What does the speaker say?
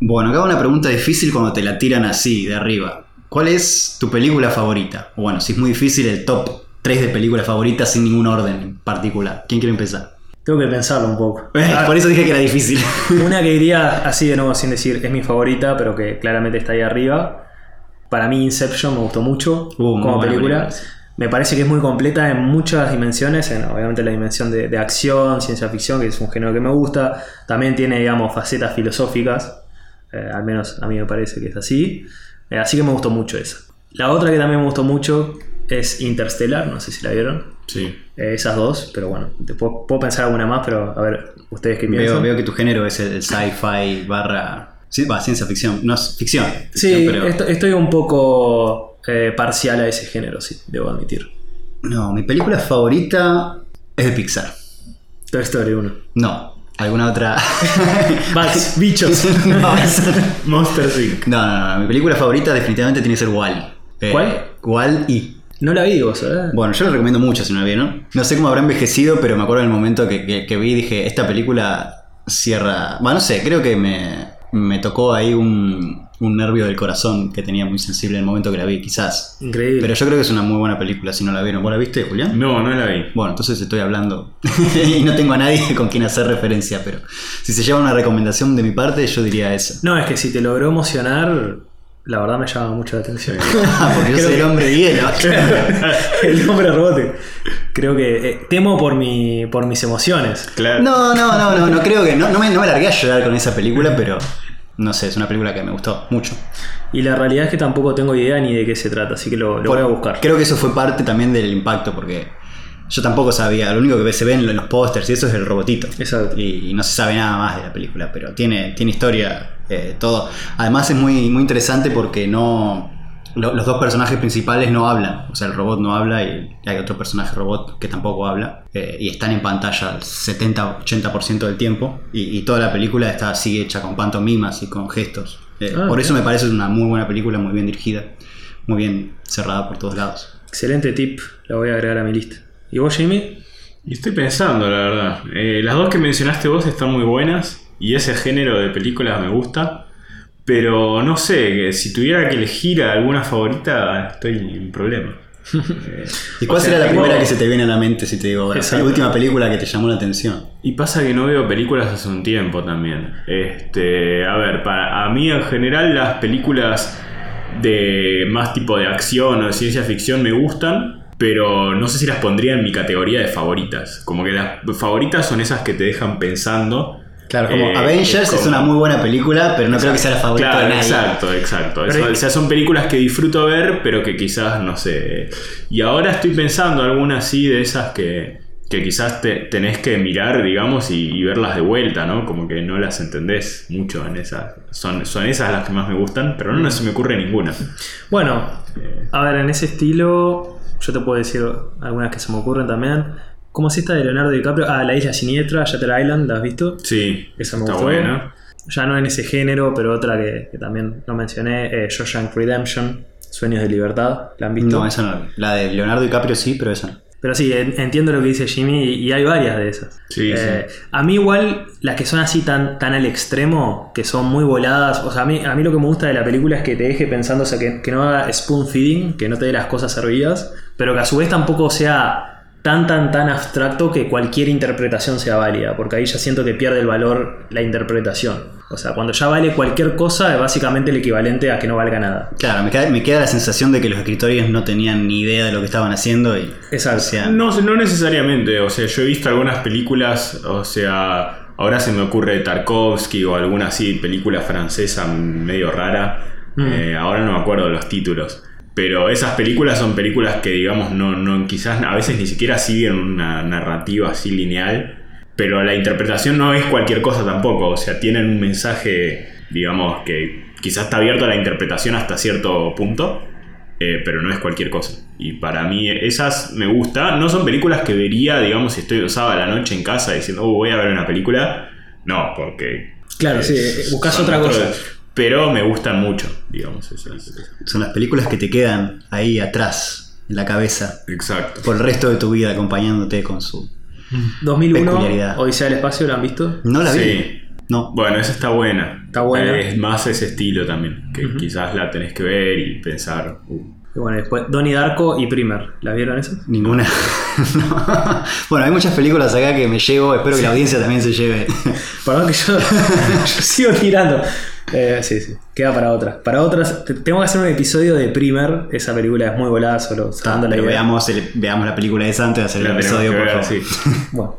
Bueno, acá una pregunta difícil cuando te la tiran así, de arriba. ¿Cuál es tu película favorita? O Bueno, si es muy difícil, el top 3 de películas favoritas sin ningún orden en particular. ¿Quién quiere empezar? Tengo que pensarlo un poco. Por eso dije que era difícil. Una que diría así de nuevo sin decir es mi favorita, pero que claramente está ahí arriba. Para mí Inception me gustó mucho Uh, como película. Me parece que es muy completa en muchas dimensiones, en obviamente la dimensión de, de acción, ciencia ficción, que es un género que me gusta. También tiene, digamos, facetas filosóficas, eh, al menos a mí me parece que es así. Eh, así que me gustó mucho esa. La otra que también me gustó mucho es Interstellar, no sé si la vieron. Sí. Eh, esas dos, pero bueno, te puedo, puedo pensar alguna más, pero a ver, ustedes qué Veo, piensan. veo que tu género es el, el sci-fi barra... Sí, va, ciencia ficción. No, es ficción. Sí, pero- esto- estoy un poco parcial a ese género, sí, debo admitir. No, mi película favorita es de Pixar. Toy Story 1. No, alguna otra... Bugs, bichos. no, esa- Monster Inc. no, no, no, mi película favorita definitivamente tiene que ser Wall. ¿Cuál? Wall y No la vi vos, ¿eh? Bueno, yo lo recomiendo mucho si no la vieron. No sé cómo habrá envejecido, pero me acuerdo del momento que, que- que vi y dije, esta película cierra... Bueno, no sé, creo que me, me tocó ahí un, un nervio del corazón que tenía muy sensible en el momento que la vi, quizás. Increíble. Pero yo creo que es una muy buena película si no la vieron. ¿Vos la viste, Julián? No, no la vi. Bueno, entonces estoy hablando y no tengo a nadie con quien hacer referencia, pero si se lleva una recomendación de mi parte, yo diría esa. No, es que si te logró emocionar, la verdad me llama mucho la atención. Ah, porque yo soy el hombre de hielo. el hombre rebote. Creo que eh, temo por, mi, por mis emociones. Claro. No, no, no, no, no creo que. No, no, me, no me largué a llorar con esa película, pero no sé, es una película que me gustó mucho. Y la realidad es que tampoco tengo idea ni de qué se trata, así que lo, lo voy a buscar. Creo que eso fue parte también del impacto, porque yo tampoco sabía. Lo único que se ve en los pósters y eso es el robotito. Exacto. Y, y no se sabe nada más de la película, pero tiene, tiene historia, eh, todo. Además es muy, muy interesante porque no. Lo- los dos personajes principales no hablan, o sea, el robot no habla y hay otro personaje robot que tampoco habla, eh, y están en pantalla el 70-80% del tiempo, y, y toda la película está así hecha con pantomimas y con gestos. Eh, Ah, por eso me parece una muy buena película, muy bien dirigida, muy bien cerrada por todos lados. Excelente tip, la voy a agregar a mi lista. ¿Y vos, Jamie? Y estoy pensando, la verdad. Eh, las dos que mencionaste vos están muy buenas y ese género de películas me gusta. Pero no sé, que si tuviera que elegir a alguna favorita, estoy en problema. Eh, ¿Y cuál o sea, será la tengo- primera que se te viene a la mente si te digo? Exacto. La última película que te llamó la atención. Y pasa que no veo películas hace un tiempo también. Este, a ver, para a mí en general las películas de más tipo de acción o de ciencia ficción me gustan, pero no sé si las pondría en mi categoría de favoritas. Como que las favoritas son esas que te dejan pensando. Claro, como Eh, Avengers es como- una muy buena película, pero no creo que sea la favorita Claro, de nadie. exacto, exacto. Pero Eso- hay- o sea, son películas que disfruto ver, pero que quizás, no sé. Y ahora estoy pensando algunas así de esas que, que quizás te, tenés que mirar, digamos, y, y verlas de vuelta, ¿no? Como que no las entendés mucho en esas. Son, son esas las que más me gustan, pero no, se me ocurre ninguna. Bueno, a ver, en ese estilo, yo te puedo decir algunas que se me ocurren también. Como si esta de Leonardo DiCaprio, ah, La Isla Siniestra, Shutter Island, ¿la has visto? Sí, Esa me está gustó. buena. Ya no en ese género, pero otra que, que también lo mencioné, eh, Shawshank Redemption, Sueños de Libertad, ¿la han visto? No, esa no. La de Leonardo DiCaprio sí, pero esa no. Pero sí, en- entiendo lo que dice Jimmy y, hay varias de esas. Sí, Eh, A mí igual, las que son así tan, tan al extremo, que son muy voladas, o sea, a mí, a mí lo que me gusta de la película es que te deje pensando, o sea, que, que no haga spoon feeding, que no te dé las cosas servidas, pero que a su vez tampoco sea tan, tan, tan abstracto que cualquier interpretación sea válida, porque ahí ya siento que pierde el valor la interpretación. O sea, cuando ya vale cualquier cosa, es básicamente el equivalente a que no valga nada. Claro, me queda, me queda la sensación de que los escritores no tenían ni idea de lo que estaban haciendo y. Exacto. o sea, No, no necesariamente, o sea, yo he visto algunas películas, o sea, ahora se me ocurre Tarkovsky o alguna así película francesa medio rara, Mm. eh, ahora no me acuerdo los títulos, pero esas películas son películas que digamos no, no quizás a veces ni siquiera siguen una narrativa así lineal, pero la interpretación no es cualquier cosa tampoco, o sea, tienen un mensaje, digamos, que quizás está abierto a la interpretación hasta cierto punto. Eh, pero no es cualquier cosa. Y para mí esas me gusta. No son películas que vería, digamos, si estoy sábado a la noche en casa diciendo, oh, voy a ver una película. No, porque... Claro, eh, sí, eh, buscas otra cosa. Pero me gustan mucho, digamos. esas- esas. son las películas que te quedan ahí atrás, en la cabeza, Exacto. por el resto de tu vida acompañándote con su. 2001, Peculiaridad. Odisea del Espacio, ¿la han visto? No la vi. Sí. No. Bueno, esa está buena. Está buena. Es más ese estilo también, que quizás la tenés que ver y pensar. uh, Y bueno, después Donnie Darko y Primer. ¿La vieron esas? Ninguna. No. Bueno, hay muchas películas acá que me llevo. Espero que la audiencia también se lleve. Perdón que yo, yo sigo tirando. Eh, sí, sí. Queda para otras. Para otras, te- tengo que hacer un episodio de Primer. Esa película es muy volada, solo Está, dando la pero idea. veamos, el- veamos la película esa antes de hacer el tenemos episodio, que por ver, favor. sí. Bueno.